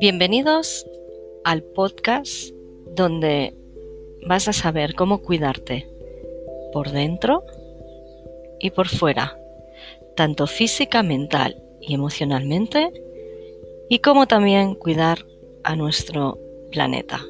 Bienvenidos al podcast donde vas a saber cómo cuidarte por dentro y por fuera, tanto física, mental y emocionalmente, y cómo también cuidar a nuestro planeta.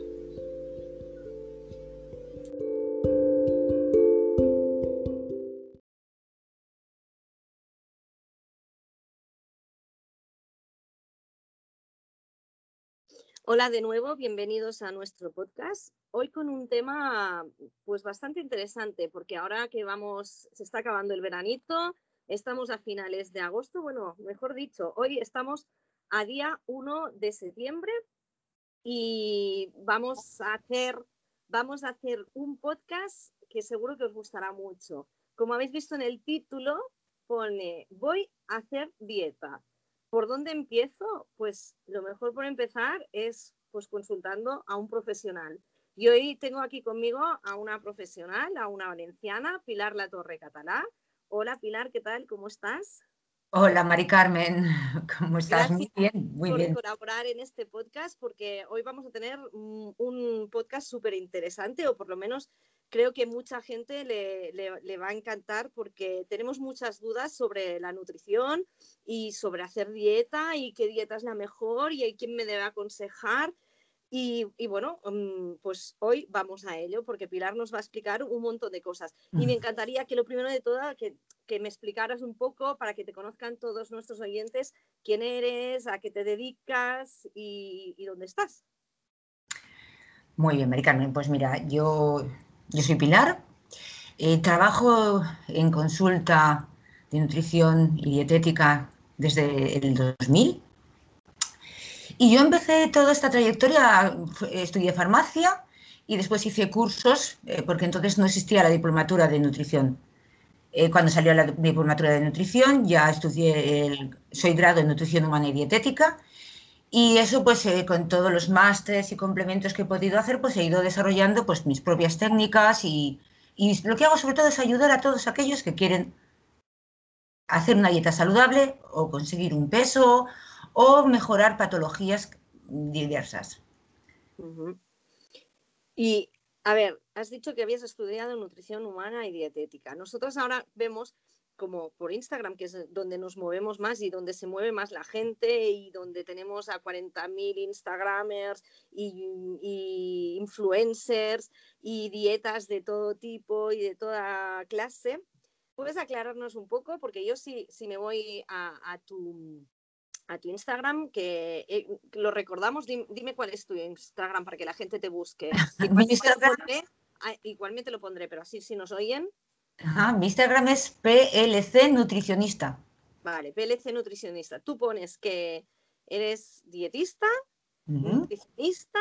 Hola de nuevo, bienvenidos a nuestro podcast. Hoy con un tema pues bastante interesante porque ahora que vamos, se está acabando el veranito, estamos a finales de agosto, bueno, mejor dicho, hoy estamos a día 1 de septiembre y vamos a hacer vamos a hacer un podcast que seguro que os gustará mucho. Como habéis visto en el título, pone voy a hacer dieta. ¿Por dónde empiezo? Pues lo mejor por empezar es pues consultando a un profesional. Y hoy tengo aquí conmigo a una profesional, a una valenciana, Pilar La Torre Catalá. Hola Pilar, ¿qué tal? ¿Cómo estás? Hola Mari Carmen, ¿cómo estás? muy bien, muy por colaborar en este podcast porque hoy vamos a tener un podcast súper interesante o por lo menos creo que mucha gente le, va a encantar porque tenemos muchas dudas sobre la nutrición y sobre hacer dieta y qué dieta es la mejor y quién me debe aconsejar. Y, bueno, mm, pues hoy vamos a ello porque Pilar nos va a explicar un montón de cosas. Y me encantaría que lo primero de todo, que, que me explicaras un poco para que te conozcan todos nuestros oyentes quién eres, a qué te dedicas y, y dónde estás. Muy bien, Mari Pues mira, yo yo soy Pilar, eh, trabajo en consulta de nutrición y dietética desde el 2000 y yo empecé toda esta trayectoria, estudié farmacia y después hice cursos, eh, porque entonces no existía la diplomatura de nutrición. Eh, cuando salió la diplomatura de nutrición ya estudié, el, soy grado en nutrición humana y dietética y eso, pues, eh, con todos los másteres y complementos que he podido hacer, pues he ido desarrollando pues, mis propias técnicas y, lo que hago sobre todo es ayudar a todos aquellos que quieren hacer una dieta saludable o conseguir un peso o mejorar patologías diversas. Y, a ver, has dicho que habías estudiado nutrición humana y dietética. Nosotros ahora vemos como por Instagram, que es donde nos movemos más y donde se mueve más la gente y donde tenemos a 40.000 Instagramers y, influencers y dietas de todo tipo y de toda clase. ¿Puedes aclararnos un poco? Porque yo si, si me voy a, tu, a tu Instagram, que eh, lo recordamos, dime, cuál es tu Instagram para que la gente te busque. Ah, igualmente lo pondré, pero así si nos oyen. Ajá, mi Instagram es PLC Nutricionista. Vale, PLC Nutricionista. Tú pones que eres dietista, nutricionista,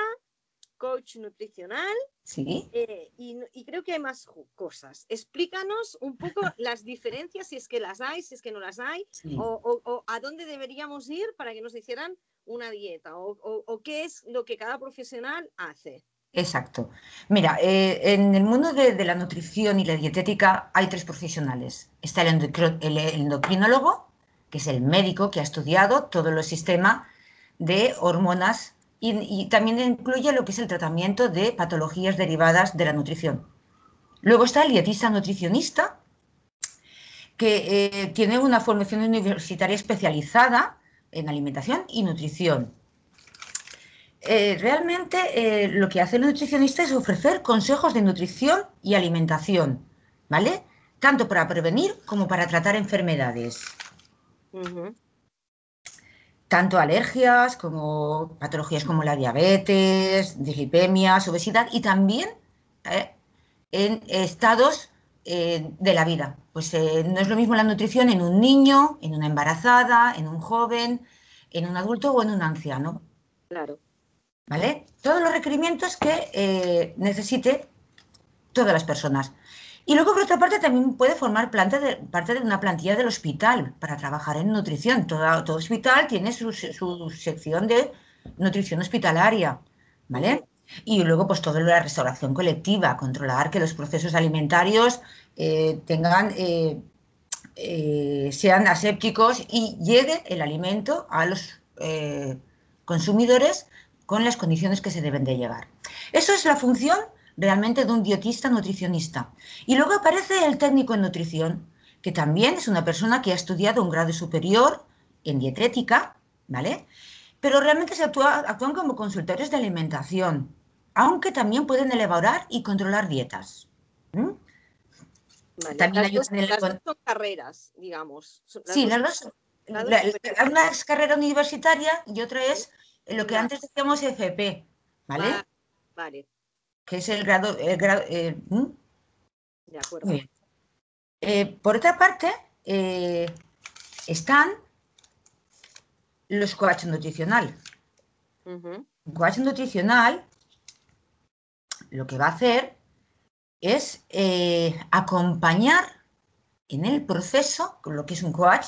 coach nutricional. Sí. Eh, y, creo que hay más cosas. Explícanos un poco las diferencias, si es que las hay, si es que no las hay, o, a dónde deberíamos ir para que nos hicieran una dieta, o qué es lo que cada profesional hace. Exacto. Mira, eh, en el mundo de, la nutrición y la dietética hay tres profesionales. Está el, endocrinólogo, que es el médico que ha estudiado todo el sistema de hormonas y, también incluye lo que es el tratamiento de patologías derivadas de la nutrición. Luego está el dietista nutricionista, que eh, tiene una formación universitaria especializada en alimentación y nutrición. Eh, realmente eh, lo que hace el nutricionista es ofrecer consejos de nutrición y alimentación, ¿vale? Tanto para prevenir como para tratar enfermedades. Tanto alergias como patologías como la diabetes, dislipemias, obesidad y también eh, en estados de la vida. Pues no es lo mismo la nutrición en un niño, en una embarazada, en un joven, en un adulto o en un anciano. Claro. ¿Vale? Todos los requerimientos que eh, necesite todas las personas. Y luego, por otra parte, también puede formar parte de una plantilla del hospital para trabajar en nutrición. Todo, hospital tiene su, sección de nutrición hospitalaria, ¿vale? Y luego, pues, toda la restauración colectiva, controlar que los procesos alimentarios eh, tengan, eh, sean asépticos y llegue el alimento a los consumidores con las condiciones que se deben de llevar. Eso es la función realmente de un dietista nutricionista. Y luego aparece el técnico en nutrición, que también es una persona que ha estudiado un grado superior en dietética, ¿vale? Pero realmente se actúan como consultores de alimentación, aunque también pueden elaborar y controlar dietas. También las, dos, son carreras, digamos. sí, las dos. una es carrera universitaria y otra es lo que antes decíamos FP, ¿vale? vale. Que es el grado. El grado eh, De acuerdo. Eh, por otra parte, eh, están los coaches nutricional. Un coach nutricional lo que va a hacer es acompañar en el proceso, con lo que es un coach,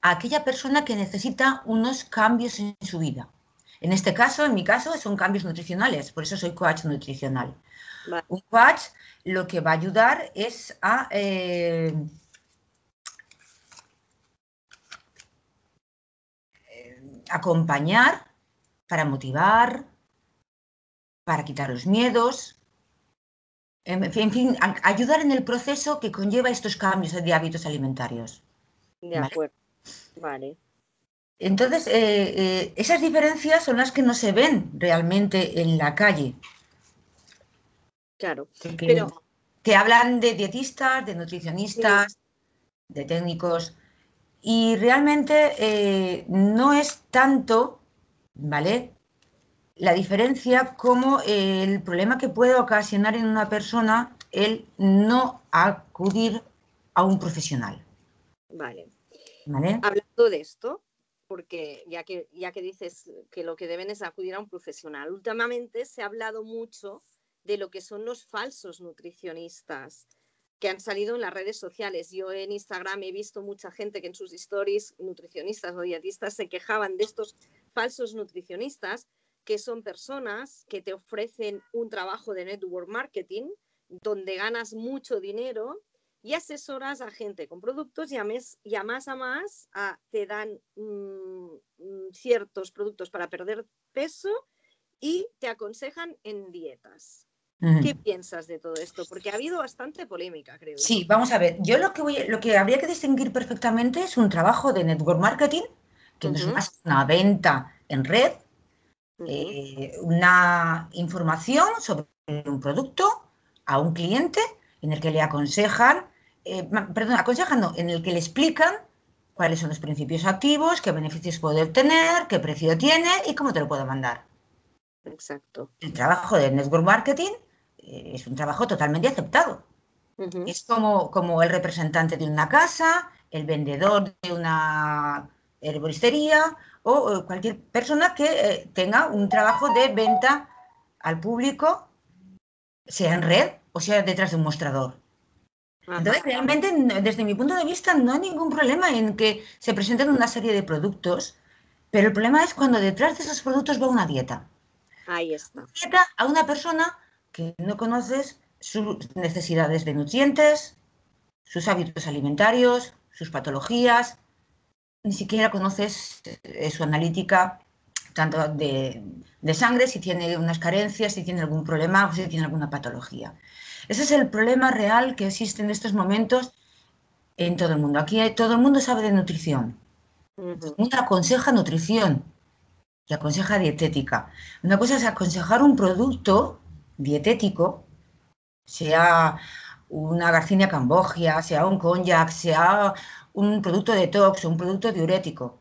a aquella persona que necesita unos cambios en su vida. En este caso, en mi caso, son cambios nutricionales, por eso soy coach nutricional. Un coach lo que va a ayudar es a eh, acompañar para motivar, para quitar los miedos, en fin, ayudar en el proceso que conlleva estos cambios de hábitos alimentarios. De acuerdo, vale. Entonces, eh, eh, esas diferencias son las que no se ven realmente en la calle. Claro, que, pero... que hablan de dietistas, de nutricionistas, de técnicos, y realmente eh, no es tanto, ¿vale? la diferencia como el problema que puede ocasionar en una persona el no acudir a un profesional. Vale. Hablando de esto, porque ya que, ya que dices que lo que deben es acudir a un profesional, últimamente se ha hablado mucho de lo que son los falsos nutricionistas que han salido en las redes sociales. Yo en Instagram he visto mucha gente que en sus stories, nutricionistas o dietistas, se quejaban de estos falsos nutricionistas que son personas que te ofrecen un trabajo de network marketing donde ganas mucho dinero y asesoras a gente con productos y a, más a más te dan mm, mm, ciertos productos para perder peso y te aconsejan en dietas. ¿Qué piensas de todo esto? Porque ha habido bastante polémica, creo. Sí, vamos a ver. Yo lo que, voy, lo que habría que distinguir perfectamente es un trabajo de network marketing, que no es más una venta en red, eh, una información sobre un producto a un cliente en el que le aconsejan, eh, perdón, aconsejan no, en el que le explican cuáles son los principios activos, qué beneficios puede obtener, qué precio tiene y cómo te lo puedo mandar. Exacto. El trabajo de network marketing eh, es un trabajo totalmente aceptado. Es como, como el representante de una casa, el vendedor de una herboristería o cualquier persona que eh, tenga un trabajo de venta al público, sea en red o sea detrás de un mostrador. Entonces, realmente, desde mi punto de vista, no hay ningún problema en que se presenten una serie de productos, pero el problema es cuando detrás de esos productos va una dieta. Ahí está. dieta a una persona que no conoces sus necesidades de nutrientes, sus hábitos alimentarios, sus patologías, ni siquiera conoces eh, su analítica tanto de, sangre, si tiene unas carencias, si tiene algún problema o si tiene alguna patología. Ese es el problema real que existe en estos momentos en todo el mundo. Aquí todo el mundo sabe de nutrición. Todo mundo aconseja nutrición y aconseja dietética. Una cosa es aconsejar un producto dietético, sea una garcinia cambogia, sea un cognac, sea un producto detox o un producto diurético.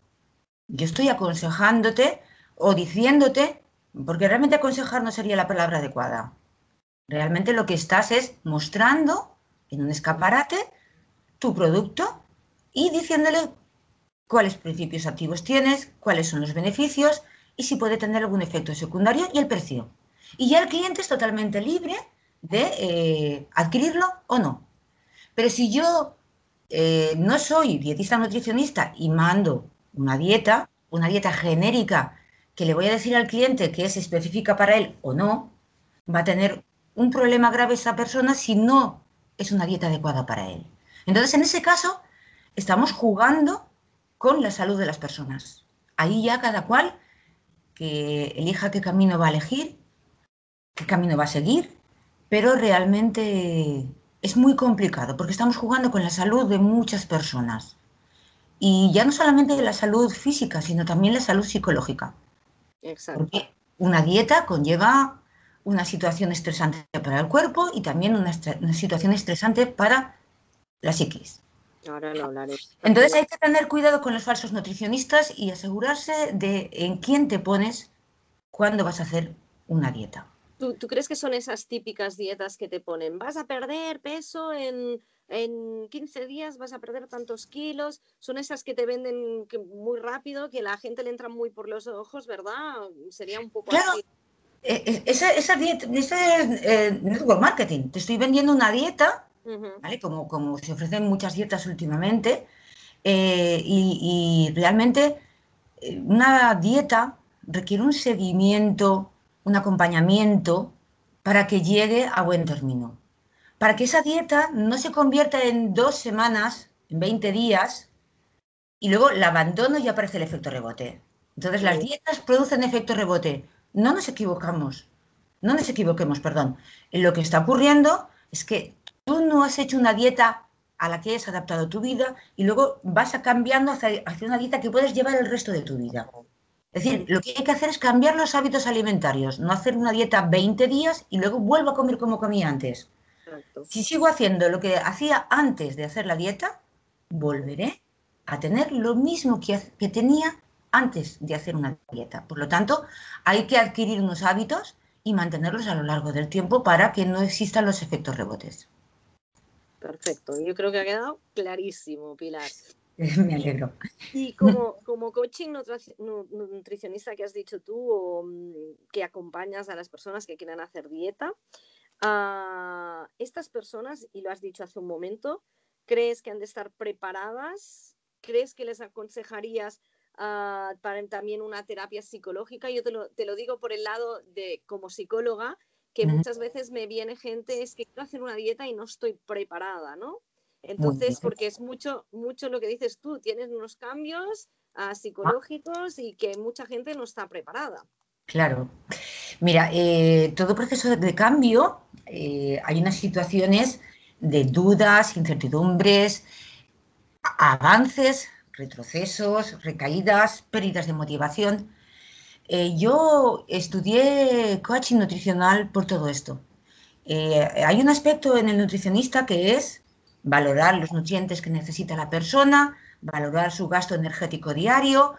Yo estoy aconsejándote o diciéndote, porque realmente aconsejar no sería la palabra adecuada. Realmente lo que estás es mostrando en un escaparate tu producto y diciéndole cuáles principios activos tienes, cuáles son los beneficios y si puede tener algún efecto secundario y el precio. Y ya el cliente es totalmente libre de eh, adquirirlo o no. Pero si yo eh, no soy dietista nutricionista y mando una dieta, una dieta genérica que le voy a decir al cliente que es específica para él o no, va a tener un problema grave esa persona si no es una dieta adecuada para él. Entonces, en ese caso, estamos jugando con la salud de las personas. Ahí ya cada cual que elija qué camino va a elegir, qué camino va a seguir, pero realmente es muy complicado porque estamos jugando con la salud de muchas personas. Y ya no solamente la salud física, sino también la salud psicológica. Exacto. Porque una dieta conlleva una situación estresante para el cuerpo y también una, situación estresante para la psiquis. Ahora lo hablaré. Entonces hay que tener cuidado con los falsos nutricionistas y asegurarse de en quién te pones cuando vas a hacer una dieta. ¿Tú, crees que son esas típicas dietas que te ponen? Vas a perder peso en, en 15 días, vas a perder tantos kilos. Son esas que te venden muy rápido, que la gente le entra muy por los ojos, ¿verdad? Sería un poco claro. E, esa, esa dieta, ese es eh, network marketing. Te estoy vendiendo una dieta, ¿vale? Como, como se ofrecen muchas dietas últimamente. Eh, y, y, realmente eh, una dieta requiere un seguimiento un acompañamiento para que llegue a buen término. Para que esa dieta no se convierta en dos semanas, en 20 días, y luego la abandono y aparece el efecto rebote. Entonces las dietas producen efecto rebote. No nos equivocamos, no nos equivoquemos, perdón. Lo que está ocurriendo es que tú no has hecho una dieta a la que has adaptado tu vida y luego vas a cambiando hacia, hacia una dieta que puedes llevar el resto de tu vida. Es decir, lo que hay que hacer es cambiar los hábitos alimentarios, no hacer una dieta 20 días y luego vuelvo a comer como comía antes. Si sigo haciendo lo que hacía antes de hacer la dieta, volveré a tener lo mismo que, que tenía antes de hacer una dieta. Por lo tanto, hay que adquirir unos hábitos y mantenerlos a lo largo del tiempo para que no existan los efectos rebotes. Perfecto, yo creo que ha quedado clarísimo, Pilar. Me alegro. Y como, como coaching nutricionista que has dicho tú, o mm, que acompañas a las personas que quieran hacer dieta, ah, estas personas, y lo has dicho hace un momento, ¿crees que han de estar preparadas? ¿Crees que les aconsejarías para también una terapia psicológica? Yo te lo, te lo, digo por el lado de como psicóloga, que muchas veces me viene gente, es que quiero hacer una dieta y no estoy preparada, ¿no? Entonces, porque es mucho, mucho lo que dices tú, tienes unos cambios ah, psicológicos y que mucha gente no está preparada. Claro. Mira, eh, todo proceso de cambio, eh, hay unas situaciones de dudas, incertidumbres, avances, retrocesos, recaídas, pérdidas de motivación. Eh, yo estudié coaching nutricional por todo esto. hay un aspecto en el nutricionista que es valorar los nutrientes que necesita la persona, valorar su gasto energético diario,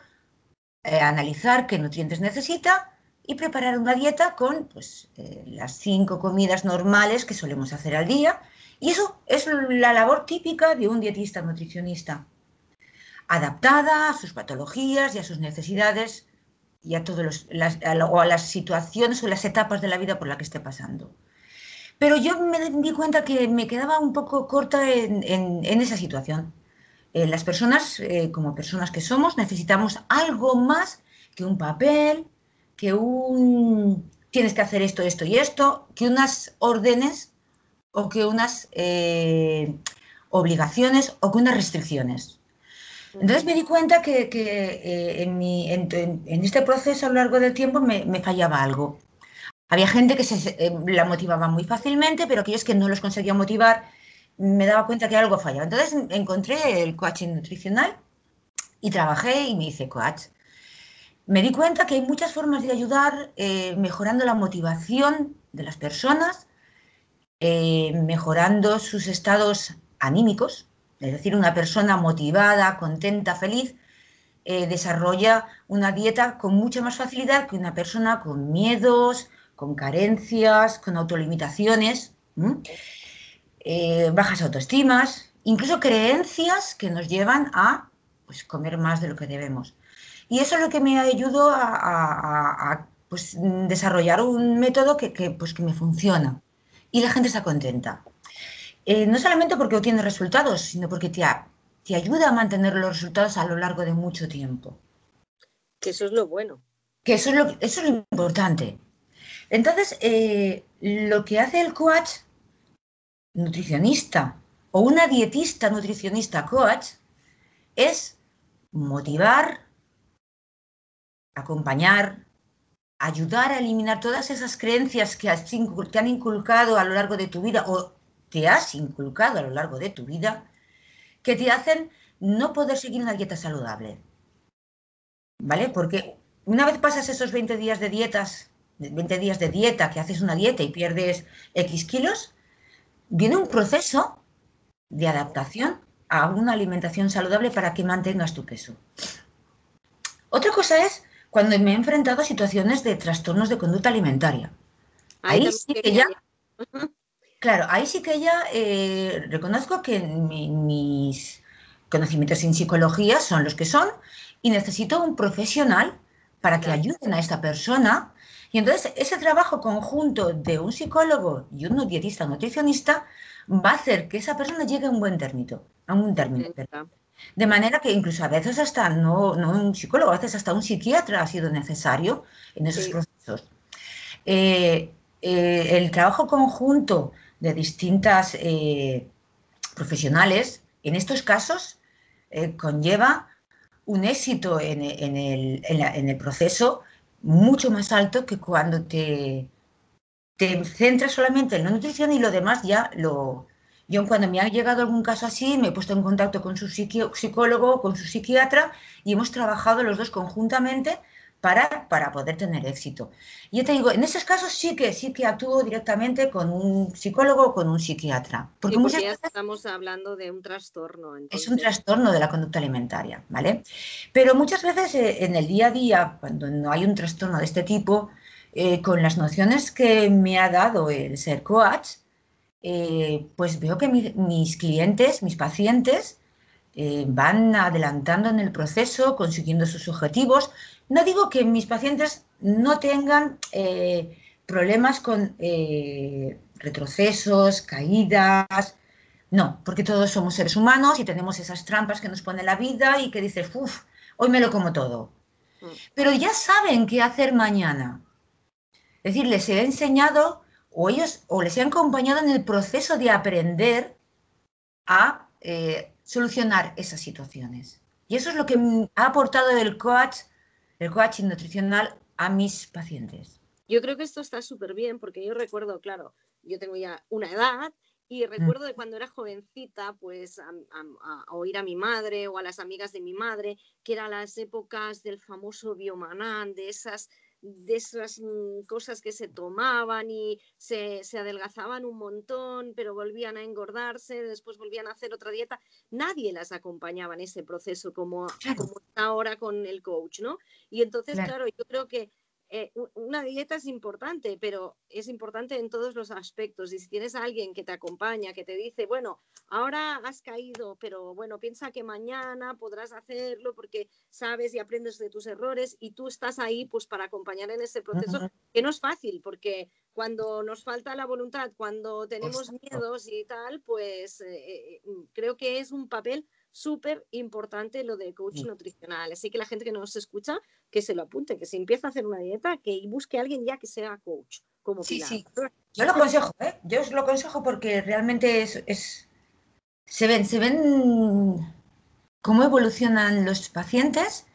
eh, analizar qué nutrientes necesita y preparar una dieta con pues, eh, las cinco comidas normales que solemos hacer al día. Y eso es la labor típica de un dietista nutricionista, adaptada a sus patologías y a sus necesidades y a, todos a las situaciones o las etapas de la vida por la que esté pasando. Pero yo me di cuenta que me quedaba un poco corta en, esa situación. Eh, las personas, eh, como personas que somos, necesitamos algo más que un papel, que un tienes que hacer esto, esto y esto, que unas órdenes o que unas eh, obligaciones o que unas restricciones. Entonces me di cuenta que, en, este proceso a lo largo del tiempo me fallaba algo. Había gente que eh, la motivaba muy fácilmente, pero aquellos que no los conseguía motivar, me daba cuenta que algo fallaba. Entonces encontré el coaching nutricional y trabajé y me hice coach. Me di cuenta que hay muchas formas de ayudar eh, mejorando la motivación de las personas, eh, mejorando sus estados anímicos, es decir, una persona motivada, contenta, feliz, desarrolla una dieta con mucha más facilidad que una persona con miedos, con carencias, con autolimitaciones, eh, bajas autoestimas, incluso creencias que nos llevan a pues, comer más de lo que debemos. Y eso es lo que me ayudó a, pues, desarrollar un método que, pues, que me funciona. Y la gente está contenta. Eh, no solamente porque obtiene resultados, sino porque te, te ayuda a mantener los resultados a lo largo de mucho tiempo. Que eso es lo bueno. Que eso es lo, eso es lo importante. Entonces, eh, lo que hace el coach nutricionista o una dietista nutricionista coach es motivar, acompañar, ayudar a eliminar todas esas creencias que te han inculcado a lo largo de tu vida o te has inculcado a lo largo de tu vida que te hacen no poder seguir una dieta saludable. ¿Vale? Porque una vez pasas esos 20 días de dietas, 20 días de dieta, que haces una dieta y pierdes X kilos, viene un proceso de adaptación a una alimentación saludable para que mantengas tu peso. Otra cosa es cuando me he enfrentado a situaciones de trastornos de conducta alimentaria. Ahí, sí que ya... Claro, ahí sí que ya eh, reconozco que mis conocimientos en psicología son los que son y necesito un profesional para que ayuden a esta persona. Y entonces ese trabajo conjunto de un psicólogo y un dietista nutricionista va a hacer que esa persona llegue a un buen término. A un término. De manera que incluso a veces hasta no, no, un psicólogo, a veces hasta un psiquiatra ha sido necesario en esos procesos. Eh, eh, el trabajo conjunto de distintas eh, profesionales, en estos casos, conlleva un éxito en, el, en, el, proceso mucho más alto que cuando te, te centras solamente en la nutrición y lo demás ya lo, yo cuando me ha llegado algún caso así, me he puesto en contacto con su psicólogo, con su psiquiatra y hemos trabajado los dos conjuntamente para, para poder tener éxito. Y yo te digo, en esos casos sí que sí que actúo directamente con un psicólogo o con un psiquiatra. Porque, muchas veces estamos hablando de un trastorno. Es un trastorno de la conducta alimentaria, ¿vale? Pero muchas veces eh, en el día a día, cuando no hay un trastorno de este tipo, eh, con las nociones que me ha dado el ser coach, eh, pues veo que mis clientes, mis pacientes, van adelantando en el proceso, consiguiendo sus objetivos. No digo que mis pacientes no tengan eh, problemas con retrocesos, caídas, no, porque todos somos seres humanos y tenemos esas trampas que nos pone la vida y que dices, uff, hoy me lo como todo. Mm. Pero ya saben qué hacer mañana. Es decir, les he enseñado o ellos o les he acompañado en el proceso de aprender a eh, solucionar esas situaciones. Y eso es lo que ha aportado el coach, el coaching nutricional a mis pacientes. Yo creo que esto está súper bien porque yo recuerdo, claro, yo tengo ya una edad y mm. recuerdo de cuando era jovencita, pues a, oír a mi madre o a las amigas de mi madre, que eran las épocas del famoso biomanán, de esas de esas mm, cosas que se tomaban y se, adelgazaban un montón, pero volvían a engordarse, después volvían a hacer otra dieta. Nadie las acompañaba en ese proceso como, como está ahora con el coach, ¿no? Y entonces, claro yo creo que eh, una dieta es importante, pero es importante en todos los aspectos. Y si tienes a alguien que te acompaña, que te dice, bueno, ahora has caído, pero bueno, piensa que mañana podrás hacerlo porque sabes y aprendes de tus errores y tú estás ahí pues para acompañar en ese proceso, que no es fácil, porque cuando nos falta la voluntad, cuando tenemos miedos y tal, pues eh, eh, creo que es un papel súper importante lo de coach nutricional. Así que la gente que nos escucha, que se lo apunte, que se empiece a hacer una dieta, que busque a alguien ya que sea coach. Como sí, sí. Yo lo aconsejo, ¿eh? Yo os lo aconsejo porque realmente es, se ven, se ven cómo evolucionan los pacientes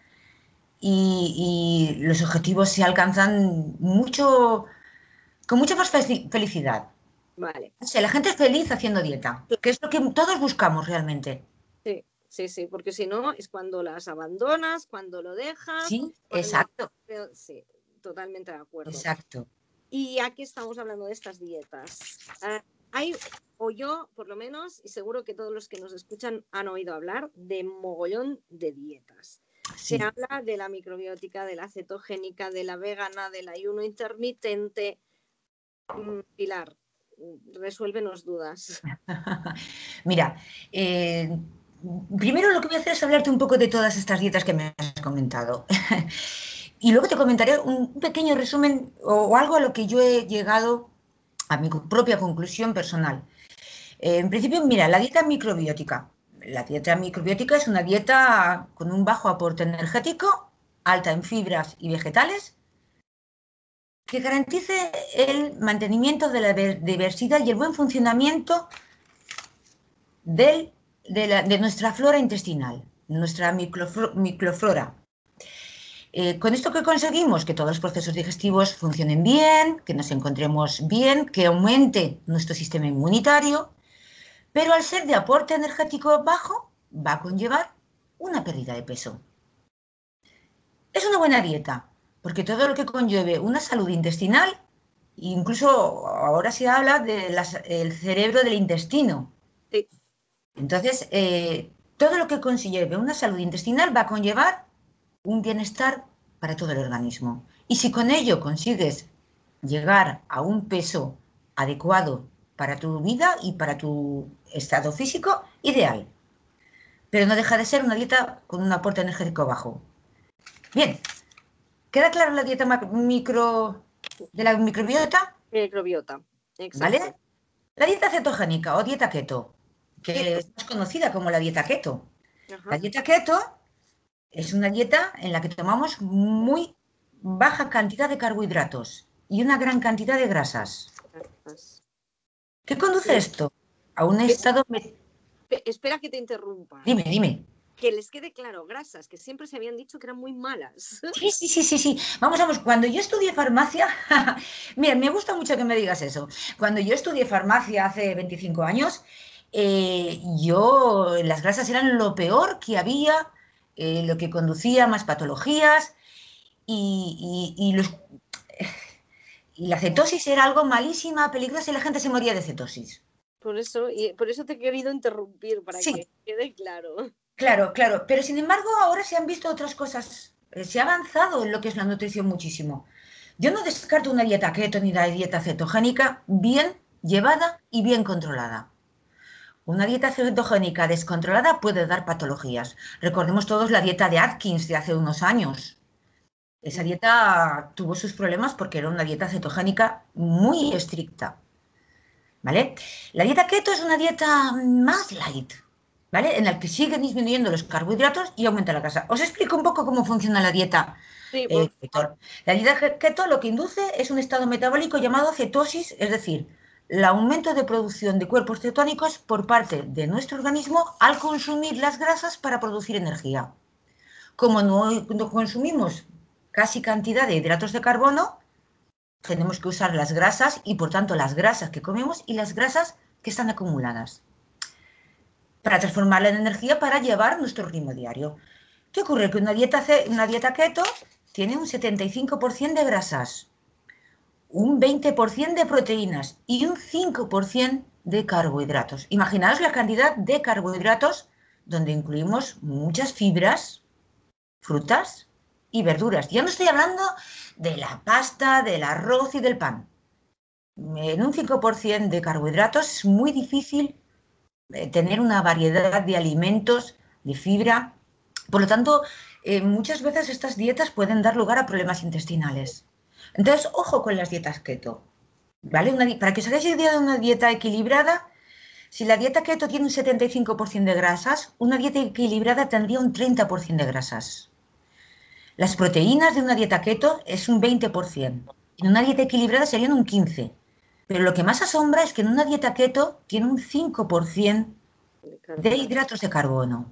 y, los objetivos se alcanzan mucho, con mucha más felicidad. Vale. O sea, la gente es feliz haciendo dieta, que es lo que todos buscamos realmente. Sí, sí, porque si no es cuando las abandonas, cuando lo dejas. Sí, exacto. Sí, totalmente de acuerdo. Exacto. Y aquí estamos hablando de estas dietas. Ah, hay, o yo por lo menos, y seguro que todos los que nos escuchan han oído hablar de mogollón de dietas. Se habla de la microbiótica, de la cetogénica, de la vegana, del ayuno intermitente. Mm, Pilar, resuélvenos dudas. Mira, eh, primero lo que voy a hacer es hablarte un poco de todas estas dietas que me has comentado. y luego te comentaré un pequeño resumen o, algo a lo que yo he llegado a mi propia conclusión personal. Eh, en principio, mira, la dieta microbiótica. La dieta microbiótica es una dieta con un bajo aporte energético, alta en fibras y vegetales, que garantice el mantenimiento de la diversidad y el buen funcionamiento del de, nuestra flora intestinal, nuestra microflora. Eh, con esto que conseguimos que todos los procesos digestivos funcionen bien, que nos encontremos bien, que aumente nuestro sistema inmunitario, pero al ser de aporte energético bajo, va a conllevar una pérdida de peso. Es una buena dieta, porque todo lo que conlleve una salud intestinal, incluso ahora se habla del cerebro del intestino. Entonces, eh, todo lo que conlleve una salud intestinal va a conllevar un bienestar para todo el organismo. Y si con ello consigues llegar a un peso adecuado para tu vida y para tu estado físico, ideal. Pero no deja de ser una dieta con un aporte energético bajo. Bien, ¿queda clara la dieta micro de la microbiota? Microbiota, exacto. ¿Vale? La dieta cetogénica o dieta keto, que es más conocida como la dieta keto. La dieta keto es una dieta en la que tomamos muy baja cantidad de carbohidratos y una gran cantidad de grasas. ¿Qué conduce esto? A un estado... Espera que te interrumpa. Dime, dime. Que les quede claro, grasas, que siempre se habían dicho que eran muy malas. Sí, sí, sí, sí, sí. Vamos, vamos, cuando yo estudié farmacia, mira, me gusta mucho que me digas eso. Cuando yo estudié farmacia hace 25 años, eh, yo, las grasas eran lo peor que había, eh, lo que conducía a más patologías y, y, los, y la cetosis era algo malísima, peligrosa y la gente se moría de cetosis. Por eso, y por eso te he querido interrumpir, para que quede claro. Claro, claro. Pero sin embargo, ahora se han visto otras cosas. Eh, se ha avanzado en lo que es la nutrición muchísimo. Yo no descarto una dieta keto ni la dieta cetogénica bien llevada y bien controlada. Una dieta cetogénica descontrolada puede dar patologías. Recordemos todos la dieta de Atkins de hace unos años. Esa dieta tuvo sus problemas porque era una dieta cetogénica muy estricta. ¿Vale? La dieta keto es una dieta más light, ¿vale? En la que siguen disminuyendo los carbohidratos y aumenta la grasa. Os explico un poco cómo funciona la dieta sí, eh, keto. La dieta keto lo que induce es un estado metabólico llamado cetosis, es decir, el aumento de producción de cuerpos cetónicos por parte de nuestro organismo al consumir las grasas para producir energía. Como no, consumimos casi cantidad de hidratos de carbono, tenemos que usar las grasas y por tanto las grasas que comemos y las grasas que están acumuladas para transformarla en energía para llevar nuestro ritmo diario. ¿Qué ocurre? Que una dieta, una dieta keto tiene un 75% de grasas, un 20% de proteínas y un 5% de carbohidratos. Imaginaos la cantidad de carbohidratos donde incluimos muchas fibras, frutas, y verduras. Ya no estoy hablando de la pasta, del arroz y del pan. En un 5% de carbohidratos es muy difícil eh, tener una variedad de alimentos, de fibra. Por lo tanto, eh, muchas veces estas dietas pueden dar lugar a problemas intestinales. Entonces, ojo con las dietas keto. ¿Vale? para que os hagáis idea de una dieta equilibrada, si la dieta keto tiene un 75% de grasas, una dieta equilibrada tendría un 30% de grasas. Las proteínas de una dieta keto es un 20%. En una dieta equilibrada serían un 15%. Pero lo que más asombra es que en una dieta keto tiene un 5% de hidratos de carbono.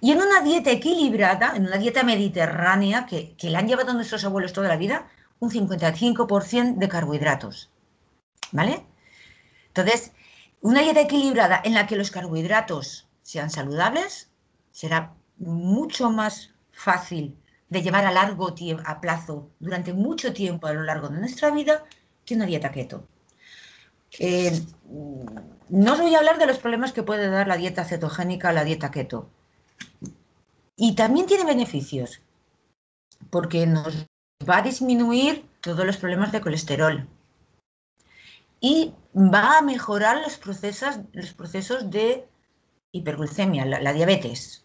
Y en una dieta equilibrada, en una dieta mediterránea, que, que la han llevado nuestros abuelos toda la vida, un 55% de carbohidratos. ¿Vale? Entonces, una dieta equilibrada en la que los carbohidratos sean saludables será mucho más fácil de llevar a largo tiempo, a plazo, durante mucho tiempo a lo largo de nuestra vida, que una dieta keto. Eh, no os voy a hablar de los problemas que puede dar la dieta cetogénica a la dieta keto. Y también tiene beneficios, porque nos va a disminuir todos los problemas de colesterol y va a mejorar los procesos, los procesos de hiperglucemia, la diabetes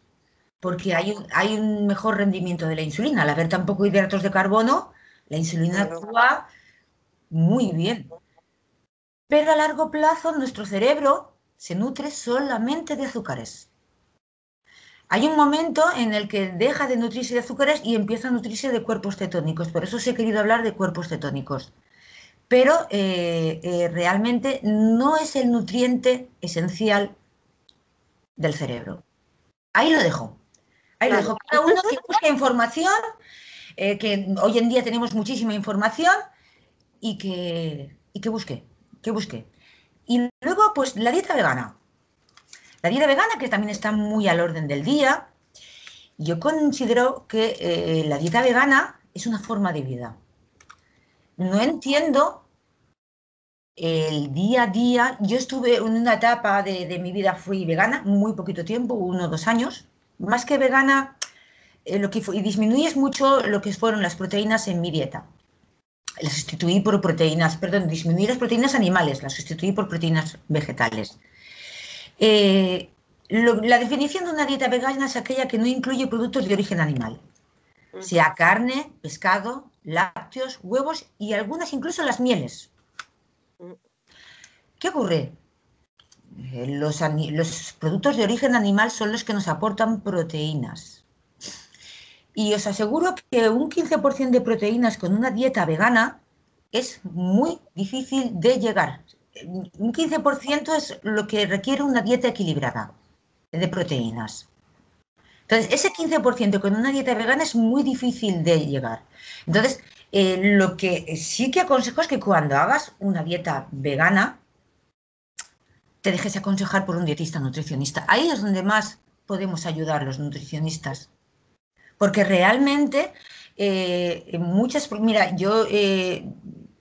porque hay un, hay un mejor rendimiento de la insulina. Al haber tan poco hidratos de carbono, la insulina actúa muy bien. Pero a largo plazo nuestro cerebro se nutre solamente de azúcares. Hay un momento en el que deja de nutrirse de azúcares y empieza a nutrirse de cuerpos cetónicos. Por eso os he querido hablar de cuerpos cetónicos. Pero eh, eh, realmente no es el nutriente esencial del cerebro. Ahí lo dejo. Ahí lo dejo. Cada uno que busque información eh, que hoy en día tenemos muchísima información y que, y que busque, que busque. Y luego, pues la dieta vegana. La dieta vegana, que también está muy al orden del día, yo considero que eh, la dieta vegana es una forma de vida. No entiendo el día a día. Yo estuve en una etapa de, mi vida, fui vegana, muy poquito tiempo, uno o dos años. Más que vegana, eh, lo que fue, y disminuyes mucho lo que fueron las proteínas en mi dieta. Las sustituí por proteínas, perdón, disminuí las proteínas animales, las sustituí por proteínas vegetales. Eh, la definición de una dieta vegana es aquella que no incluye productos de origen animal, sea carne, pescado, lácteos, huevos y algunas incluso las mieles. ¿Qué ocurre? Eh, los, los, productos de origen animal son los que nos aportan proteínas. Y os aseguro que un 15% de proteínas con una dieta vegana es muy difícil de llegar. Un 15% es lo que requiere una dieta equilibrada de proteínas. Entonces, ese 15% con una dieta vegana es muy difícil de llegar. Entonces, eh, lo que sí que aconsejo es que cuando hagas una dieta vegana, te dejes aconsejar por un dietista nutricionista. Ahí es donde más podemos ayudar los nutricionistas. Porque realmente eh, muchas, mira, yo eh,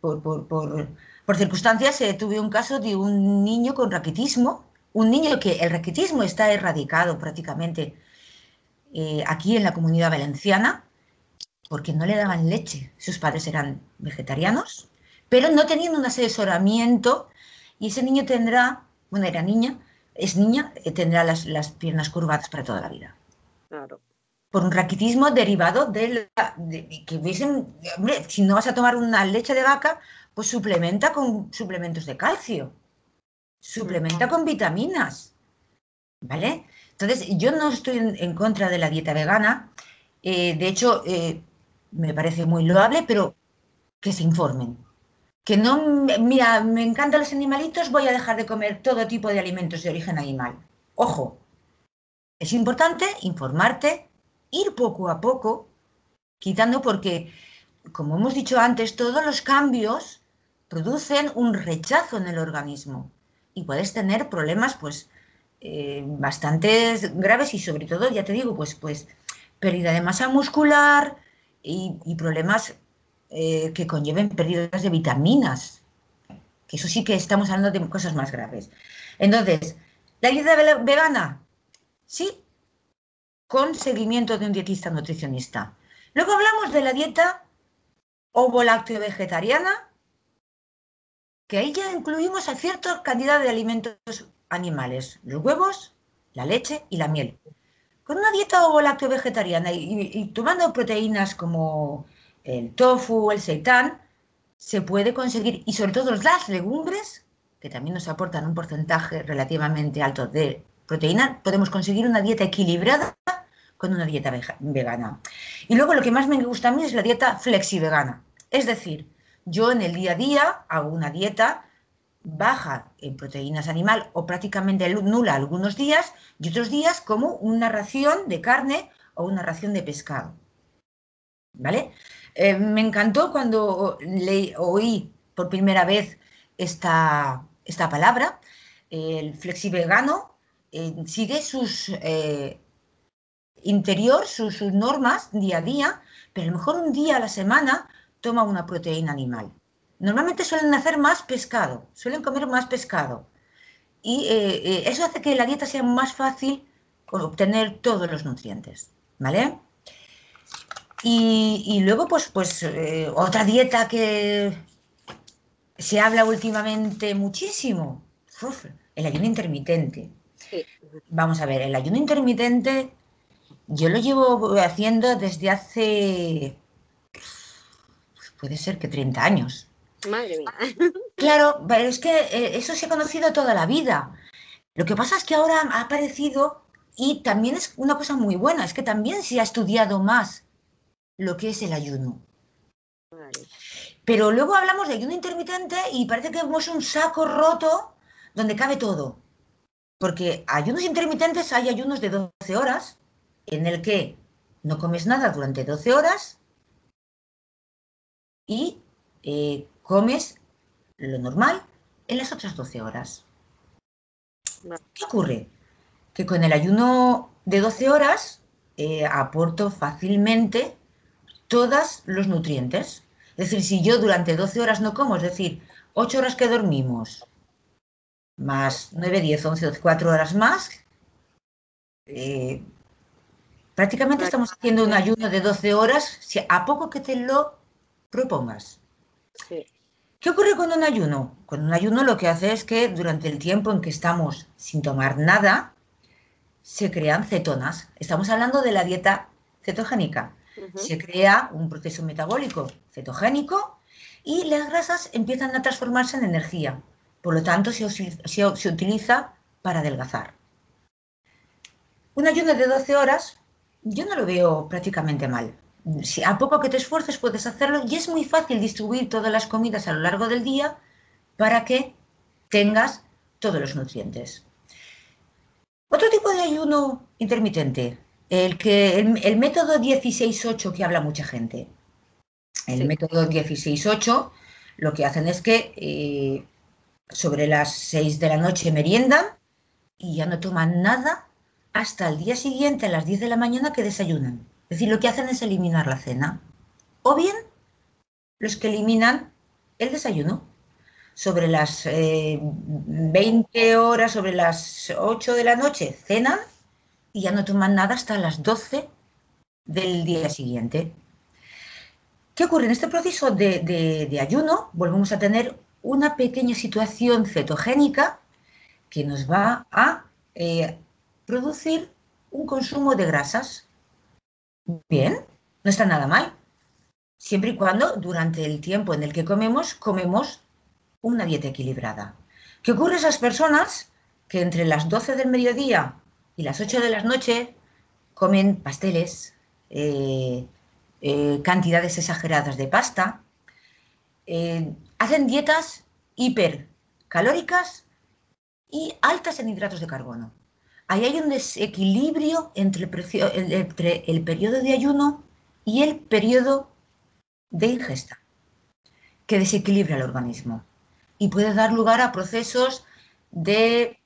por, por, circunstancias tuve un caso de un niño con raquitismo, un niño que el raquitismo está erradicado prácticamente aquí en la comunidad valenciana, porque no le daban leche. Sus padres eran vegetarianos, pero no tenían un asesoramiento y ese niño tendrá, bueno, era niña, es niña, eh, tendrá las, piernas curvadas para toda la vida. Claro. Por un raquitismo derivado de, la, que hubiesen, hombre, si no vas a tomar una leche de vaca, pues suplementa con suplementos de calcio, suplementa con vitaminas, ¿vale? Entonces, yo no estoy en, contra de la dieta vegana. Eh, de hecho, eh, me parece muy loable, pero que se informen. Que no, mira, me encantan los animalitos, voy a dejar de comer todo tipo de alimentos de origen animal. Ojo, es importante informarte, ir poco a poco, quitando porque, como hemos dicho antes, todos los cambios producen un rechazo en el organismo y puedes tener problemas, pues, eh, bastante graves y sobre todo, ya te digo, pues, pues, pérdida de masa muscular, y, problemas eh, que conlleven pérdidas de vitaminas. Que eso sí que estamos hablando de cosas más graves. Entonces, ¿la dieta vegana? Sí, con seguimiento de un dietista nutricionista. Luego hablamos de la dieta ovo-lácteo vegetariana, que ahí ya incluimos a cierta cantidad de alimentos animales, los huevos, la leche y la miel. Con una dieta ovo lácteo vegetariana y, tomando proteínas como el tofu, el seitán, se puede conseguir, y sobre todo las legumbres, que también nos aportan un porcentaje relativamente alto de proteína, podemos conseguir una dieta equilibrada con una dieta vegana. Y luego lo que más me gusta a mí es la dieta flexi-vegana. Es decir, yo en el día a día hago una dieta baja en proteínas animal o prácticamente nula algunos días y otros días como una ración de carne o una ración de pescado. ¿Vale? Eh, me encantó cuando le, oí por primera vez esta, esta palabra. El flexivegano eh, sigue sus eh, interior, sus, sus normas día a día, pero a lo mejor un día a la semana toma una proteína animal. Normalmente suelen hacer más pescado, suelen comer más pescado. Y eh, eh, eso hace que la dieta sea más fácil obtener todos los nutrientes, ¿vale? Y, luego, pues, pues eh, otra dieta que se habla últimamente muchísimo, el ayuno intermitente. Vamos a ver, el ayuno intermitente yo lo llevo haciendo desde hace, puede ser que 30 años. Madre mía. Claro, pero es que eh, eso se ha conocido toda la vida. Lo que pasa es que ahora ha aparecido y también es una cosa muy buena, es que también se ha estudiado más lo que es el ayuno. Pero luego hablamos de ayuno intermitente y parece que es un saco roto donde cabe todo. Porque ayunos intermitentes hay ayunos de 12 horas en el que no comes nada durante 12 horas y eh, comes lo normal en las otras 12 horas. ¿Qué ocurre? Que con el ayuno de 12 horas eh, aporto fácilmente todos los nutrientes. Es decir, si yo durante 12 horas no como, es decir, 8 horas que dormimos, más 9, 10, 11, 12, 4 horas más, eh, prácticamente estamos haciendo un ayuno de 12 horas si a poco que te lo propongas. ¿Qué ocurre con un ayuno? Con un ayuno lo que hace es que durante el tiempo en que estamos sin tomar nada, se crean cetonas. Estamos hablando de la dieta cetogénica. Se crea un proceso metabólico cetogénico y las grasas empiezan a transformarse en energía. Por lo tanto, se, se utiliza para adelgazar. Un ayuno de 12 horas yo no lo veo prácticamente mal. Si a poco que te esfuerces puedes hacerlo y es muy fácil distribuir todas las comidas a lo largo del día para que tengas todos los nutrientes. Otro tipo de ayuno intermitente, el, que, el, método 16-8 que habla mucha gente. El método 16-8 lo que hacen es que eh, sobre las 6 de la noche meriendan y ya no toman nada hasta el día siguiente a las 10 de la mañana que desayunan. Es decir, lo que hacen es eliminar la cena. O bien los que eliminan el desayuno sobre las 20 eh, horas, sobre las 8 de la noche, cenan y ya no toman nada hasta las 12 del día siguiente. ¿Qué ocurre? En este proceso de, ayuno volvemos a tener una pequeña situación cetogénica que nos va a eh, producir un consumo de grasas. Bien, no está nada mal. Siempre y cuando durante el tiempo en el que comemos, comemos una dieta equilibrada. ¿Qué ocurre a esas personas que entre las 12 del mediodía y las 8 de la noche comen pasteles, eh, eh, cantidades exageradas de pasta, eh, hacen dietas hipercalóricas y altas en hidratos de carbono. Ahí hay un desequilibrio entre el, el periodo de ayuno y el periodo de ingesta, que desequilibra el organismo y puede dar lugar a procesos de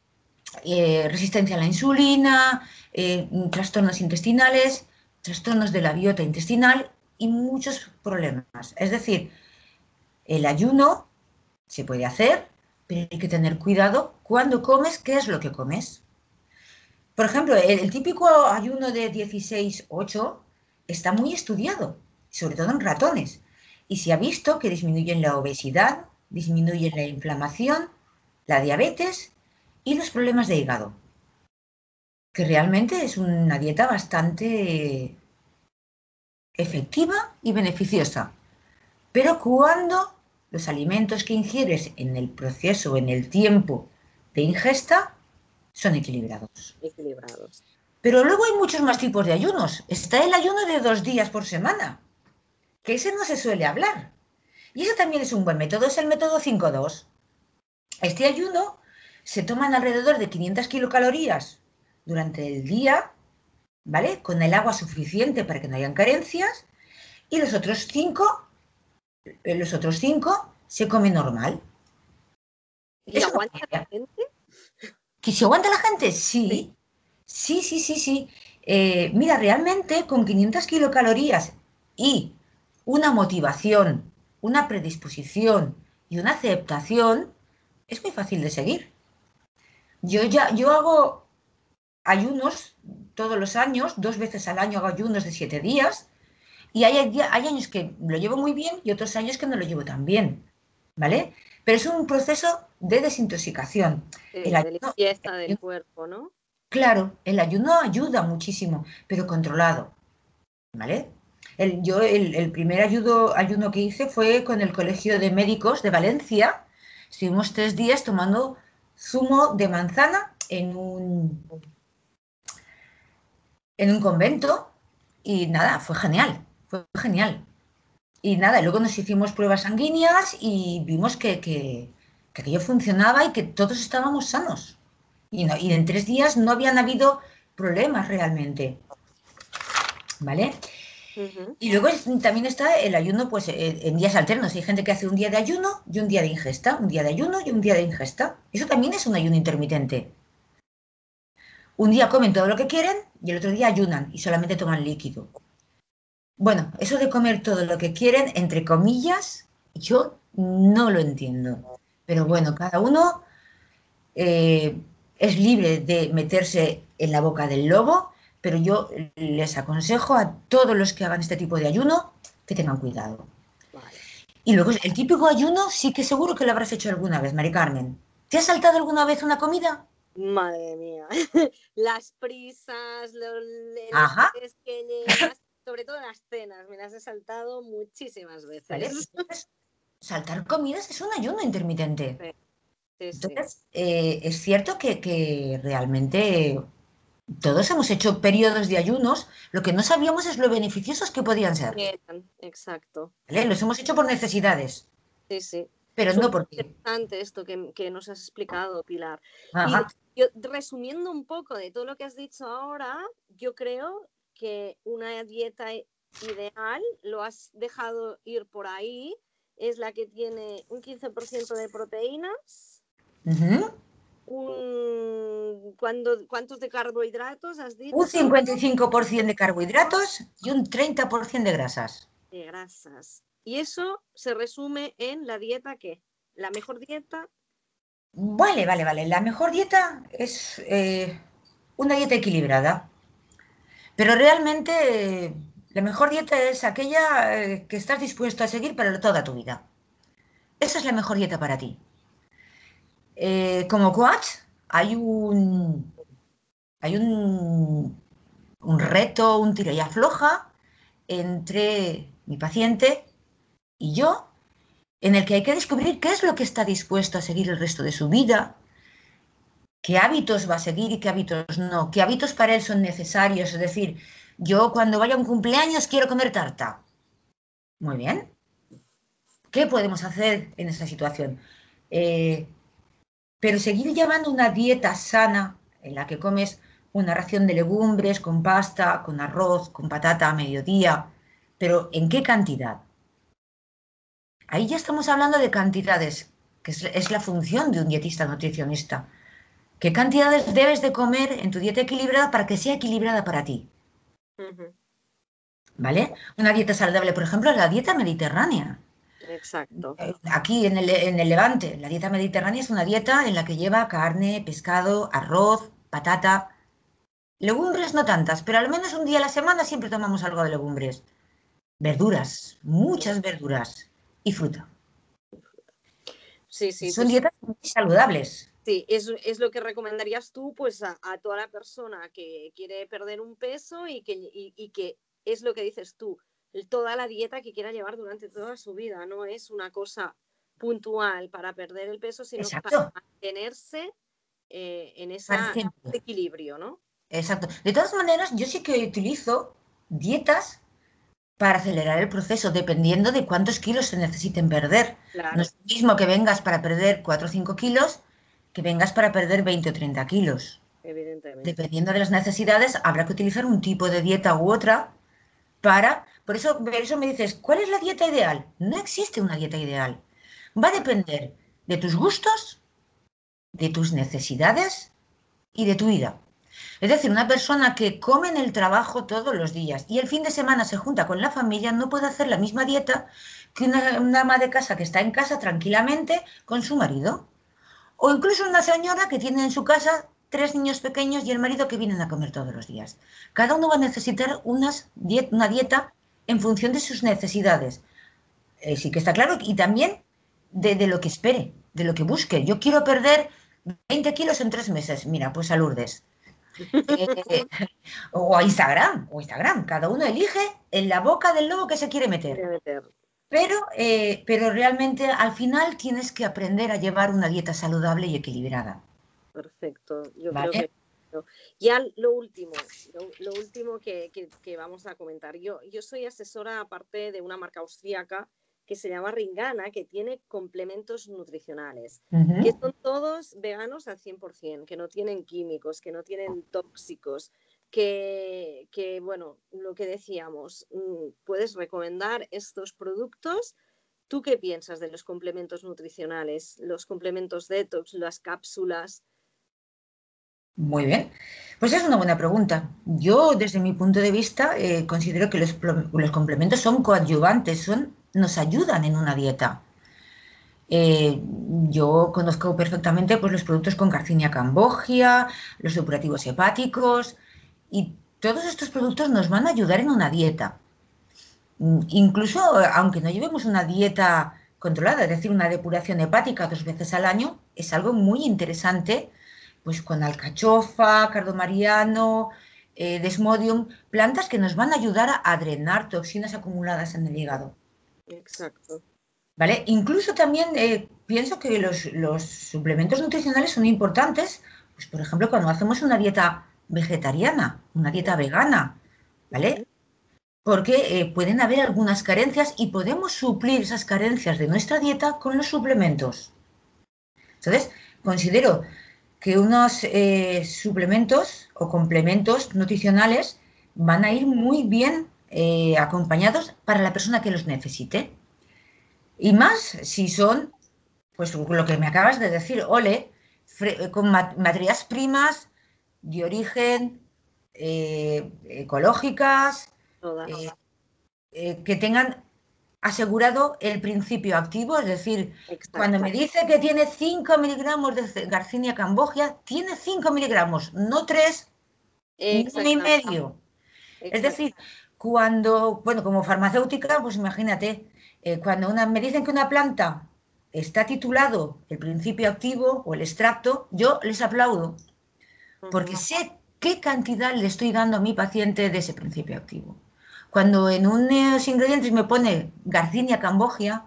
eh, resistencia a la insulina, eh, trastornos intestinales, trastornos de la biota intestinal y muchos problemas. Es decir, el ayuno se puede hacer, pero hay que tener cuidado cuando comes, qué es lo que comes. Por ejemplo, el, típico ayuno de 16-8 está muy estudiado, sobre todo en ratones, y se ha visto que disminuyen la obesidad, disminuyen la inflamación, la diabetes y los problemas de hígado. Que realmente es una dieta bastante efectiva y beneficiosa. Pero cuando los alimentos que ingieres en el proceso, en el tiempo de ingesta, son equilibrados. Equilibrados. Pero luego hay muchos más tipos de ayunos. Está el ayuno de dos días por semana, que ese no se suele hablar. Y eso también es un buen método, es el método 5-2. Este ayuno se toman alrededor de 500 kilocalorías durante el día, ¿vale? Con el agua suficiente para que no hayan carencias. Y los otros cinco, eh, los otros cinco se come normal. ¿Y aguanta la gente? ¿Que se aguanta la gente? Sí. Sí, sí, sí, sí. Eh, mira, realmente con 500 kilocalorías y una motivación una predisposición y una aceptación, es muy fácil de seguir. Yo ya, yo hago ayunos todos los años, dos veces al año hago ayunos de siete días, y hay, hay años que lo llevo muy bien y otros años que no lo llevo tan bien, ¿vale? Pero es un proceso de desintoxicación. el de limpieza del cuerpo, ¿no? Claro, el ayuno ayuda muchísimo, pero controlado, ¿vale? El, yo el, primer ayudo, ayuno que hice fue con el Colegio de Médicos de Valencia. Estuvimos tres días tomando zumo de manzana en un, en un convento y nada, fue genial, fue genial. Y nada, luego nos hicimos pruebas sanguíneas y vimos que, que, aquello funcionaba y que todos estábamos sanos. Y, y en tres días no habían habido problemas realmente. ¿Vale? Y luego también está el ayuno pues, en días alternos. Hay gente que hace un día de ayuno y un día de ingesta, un día de ayuno y un día de ingesta. Eso también es un ayuno intermitente. Un día comen todo lo que quieren y el otro día ayunan y solamente toman líquido. Bueno, eso de comer todo lo que quieren, entre comillas, yo no lo entiendo. Pero bueno, cada uno eh, es libre de meterse en la boca del lobo pero yo les aconsejo a todos los que hagan este tipo de ayuno que tengan cuidado. Y luego el típico ayuno sí que seguro que lo habrás hecho alguna vez, Mari Carmen. ¿Te has saltado alguna vez una comida? Madre mía, las prisas, los, que llegas, sobre todo las cenas, me las he saltado muchísimas veces. Saltar comidas es un ayuno intermitente. Entonces, eh, es cierto que, que realmente todos hemos hecho periodos de ayunos, lo que no sabíamos es lo beneficiosos que podían ser. exacto. Los hemos hecho por necesidades. Sí, sí. Pero no por interesante esto que, nos has explicado, Pilar. Y resumiendo un poco de todo lo que has dicho ahora, yo creo que una dieta ideal, lo has dejado ir por ahí, es la que tiene un 15% de proteínas, un, ¿cuántos de carbohidratos has dicho? Un 55% de carbohidratos y un 30% de grasas. De grasas. ¿Y eso se resume en la dieta qué? ¿La mejor dieta? Vale, vale, vale. La mejor dieta es eh, una dieta equilibrada. Pero realmente la mejor dieta es aquella eh, que estás dispuesto a seguir para toda tu vida. Esa es la mejor dieta para ti. Eh, como coach hay un, hay un, un reto, un tira y afloja entre mi paciente y yo, en el que hay que descubrir qué es lo que está dispuesto a seguir el resto de su vida, qué hábitos va a seguir y qué hábitos no, qué hábitos para él son necesarios. Es decir, yo cuando vaya a un cumpleaños quiero comer tarta. Muy bien. ¿Qué podemos hacer en esa situación? Eh, pero seguir llevando una dieta sana en la que comes una ración de legumbres con pasta, con arroz, con patata a mediodía, pero ¿en qué cantidad? Ahí ya estamos hablando de cantidades, que es, la función de un dietista nutricionista. ¿Qué cantidades debes de comer en tu dieta equilibrada para que sea equilibrada para ti? ¿Vale? Una dieta saludable, por ejemplo, es la dieta mediterránea. Exacto. Eh, aquí en el, Levante, la dieta mediterránea es una dieta en la que lleva carne, pescado, arroz, patata, legumbres no tantas, pero al menos un día a la semana siempre tomamos algo de legumbres. Verduras, muchas verduras y fruta. Sí, sí. Son pues dietas muy saludables. Sí, es, lo que recomendarías tú pues a, toda la persona que quiere perder un peso y que, y que es lo que dices tú, toda la dieta que quiera llevar durante toda su vida. No es una cosa puntual para perder el peso, sino para mantenerse eh, en ese equilibrio, ¿no? Exacto. De todas maneras, yo sí que utilizo dietas para acelerar el proceso, dependiendo de cuántos kilos se necesiten perder. No es lo mismo que vengas para perder 4 o 5 kilos que vengas para perder 20 o 30 kilos. Evidentemente. Dependiendo de las necesidades, habrá que utilizar un tipo de dieta u otra para por eso, eso me dices, ¿cuál es la dieta ideal? No existe una dieta ideal. Va a depender de tus gustos, de tus necesidades y de tu vida. Es decir, una persona que come en el trabajo todos los días y el fin de semana se junta con la familia no puede hacer la misma dieta que una, una ama de casa que está en casa tranquilamente con su marido. O incluso una señora que tiene en su casa tres niños pequeños y el marido que vienen a comer todos los días. Cada uno va a necesitar unas, una dieta en función de sus necesidades. Eh, sí que está claro, y también de, lo que espere, de lo que busque. Yo quiero perder 20 kilos en tres meses. Mira, pues a Lourdes. Eh, o a Instagram, o Instagram. Cada uno elige en la boca del lobo que se quiere meter. Pero, eh, pero realmente al final tienes que aprender a llevar una dieta saludable y equilibrada. Perfecto. Yo creo que ya lo último, lo, último que, vamos a comentar. Yo, yo soy asesora aparte de una marca austríaca que se llama Ringana, que tiene complementos nutricionales, que son todos veganos al 100%, que no tienen químicos, que no tienen tóxicos, que, bueno, lo que decíamos, mm, puedes recomendar estos productos. ¿Tú qué piensas de los complementos nutricionales, los complementos detox, las cápsulas? Muy bien. Pues es una buena pregunta. Yo, desde mi punto de vista, eh, considero que los, los, complementos son coadyuvantes, son, nos ayudan en una dieta. Eh, yo conozco perfectamente pues, los productos con Garcinia cambogia, los depurativos hepáticos y todos estos productos nos van a ayudar en una dieta. Mm, incluso aunque no llevemos una dieta controlada, es decir, una depuración hepática dos veces al año, es algo muy interesante pues con alcachofa, cardomariano, eh, desmodium, plantas que nos van a ayudar a, drenar toxinas acumuladas en el hígado. Exacto. ¿Vale? Incluso también eh, pienso que los, suplementos nutricionales son importantes, pues por ejemplo, cuando hacemos una dieta vegetariana, una dieta vegana, ¿vale? Porque eh, pueden haber algunas carencias y podemos suplir esas carencias de nuestra dieta con los suplementos. Entonces, considero que unos eh, suplementos o complementos nutricionales van a ir muy bien eh, acompañados para la persona que los necesite. Y más si son, pues lo que me acabas de decir, ole, con materias primas de origen eh, ecológicas, que tengan asegurado el principio activo, es decir, cuando me dice que tiene 5 miligramos de Garcinia cambogia, tiene 5 miligramos, no 3 ni medio. Es decir, cuando, bueno, como farmacéutica, pues imagínate, eh, cuando una, me dicen que una planta está titulado el principio activo o el extracto, yo les aplaudo, porque sé qué cantidad le estoy dando a mi paciente de ese principio activo. Cuando en unos ingredientes me pone Garcinia cambogia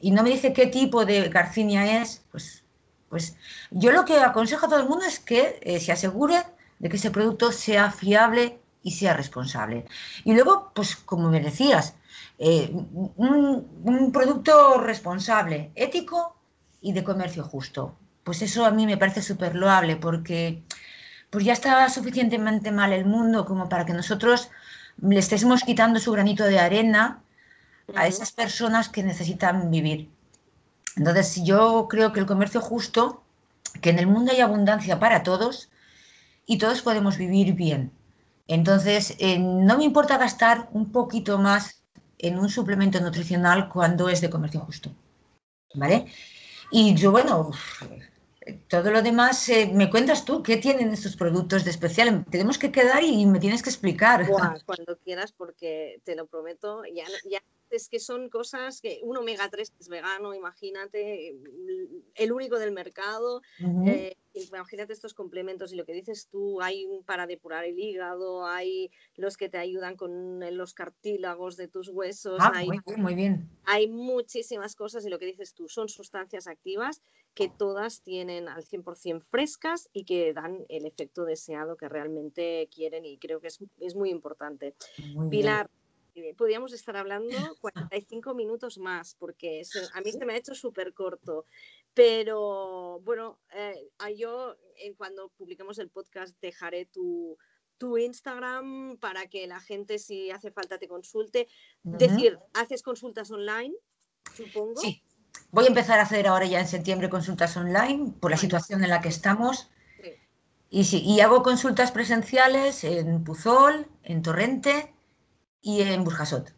y no me dice qué tipo de Garcinia es, pues, pues yo lo que aconsejo a todo el mundo es que eh, se asegure de que ese producto sea fiable y sea responsable. Y luego, pues como me decías, eh, un, producto responsable, ético y de comercio justo. Pues eso a mí me parece súper loable porque pues ya está suficientemente mal el mundo como para que nosotros le estemos quitando su granito de arena a esas personas que necesitan vivir. Entonces, yo creo que el comercio justo, que en el mundo hay abundancia para todos y todos podemos vivir bien. Entonces, eh, no me importa gastar un poquito más en un suplemento nutricional cuando es de comercio justo. ¿Vale? Y yo, bueno, todo lo demás, eh, me cuentas tú, ¿qué tienen estos productos de especial? Tenemos que quedar y me tienes que explicar. cuando quieras, porque te lo prometo, ya, ya es que son cosas que un omega 3 es vegano, imagínate, el único del mercado. Eh, imagínate estos complementos y lo que dices tú, hay para depurar el hígado, hay los que te ayudan con los cartílagos de tus huesos. Ah, hay, muy bien, muy bien. Hay muchísimas cosas y lo que dices tú, son sustancias activas que todas tienen al 100% frescas y que dan el efecto deseado que realmente quieren y creo que es, muy importante. Pilar. Eh, podríamos estar hablando 45 minutos más, porque a mí se me ha hecho súper corto. Pero bueno, eh, yo eh, cuando publiquemos el podcast dejaré tu, tu Instagram para que la gente, si hace falta, te consulte. Decir, ¿haces consultas online? Supongo. Sí. Voy a empezar a hacer ahora ya en septiembre consultas online por la situación en la que estamos. Y sí, y hago consultas presenciales en Puzol, en Torrente y en Burjasot.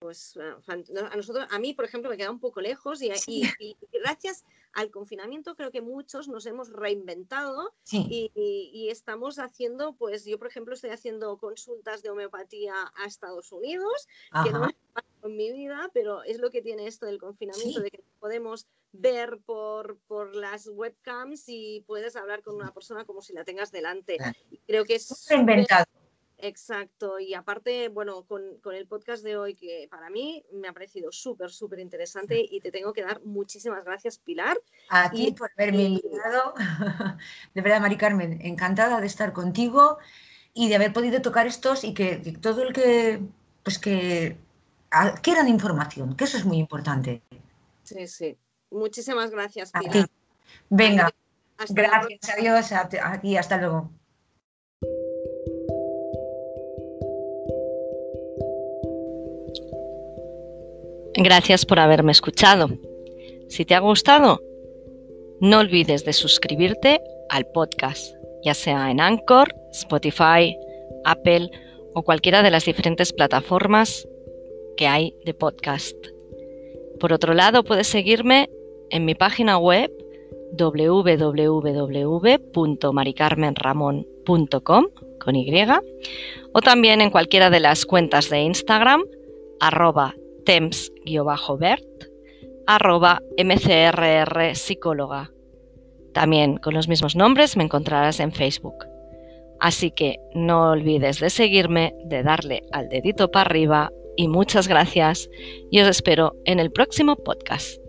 Pues a nosotros, a mí, por ejemplo, me queda un poco lejos y, gracias al confinamiento creo que muchos nos hemos reinventado y, estamos haciendo, pues yo, por ejemplo, estoy haciendo consultas de homeopatía a Estados Unidos, que no en mi vida, pero es lo que tiene esto del confinamiento, de que podemos ver por, por las webcams y puedes hablar con una persona como si la tengas delante. creo que es... Reinventado. Exacto, y aparte, bueno, con, el podcast de hoy, que para mí me ha parecido súper, súper interesante y te tengo que dar muchísimas gracias, Pilar. A ti por haberme invitado. De verdad, Mari Carmen, encantada de estar contigo y de haber podido tocar estos y que, todo el que, pues que quieran información, que eso es muy importante. Sí, sí. Muchísimas gracias, Pilar. Venga, gracias, adiós, aquí, hasta luego. Gracias por haberme escuchado. Si te ha gustado, no olvides de suscribirte al podcast, ya sea en Anchor, Spotify, Apple o cualquiera de las diferentes plataformas que hay de podcast. Por otro lado, puedes seguirme en mi página web www.maricarmenramon.com con Y o también en cualquiera de las cuentas de Instagram arroba temps-bert arroba mcrr psicóloga. También con los mismos nombres me encontrarás en Facebook. Así que no olvides de seguirme, de darle al dedito para arriba y muchas gracias y os espero en el próximo podcast.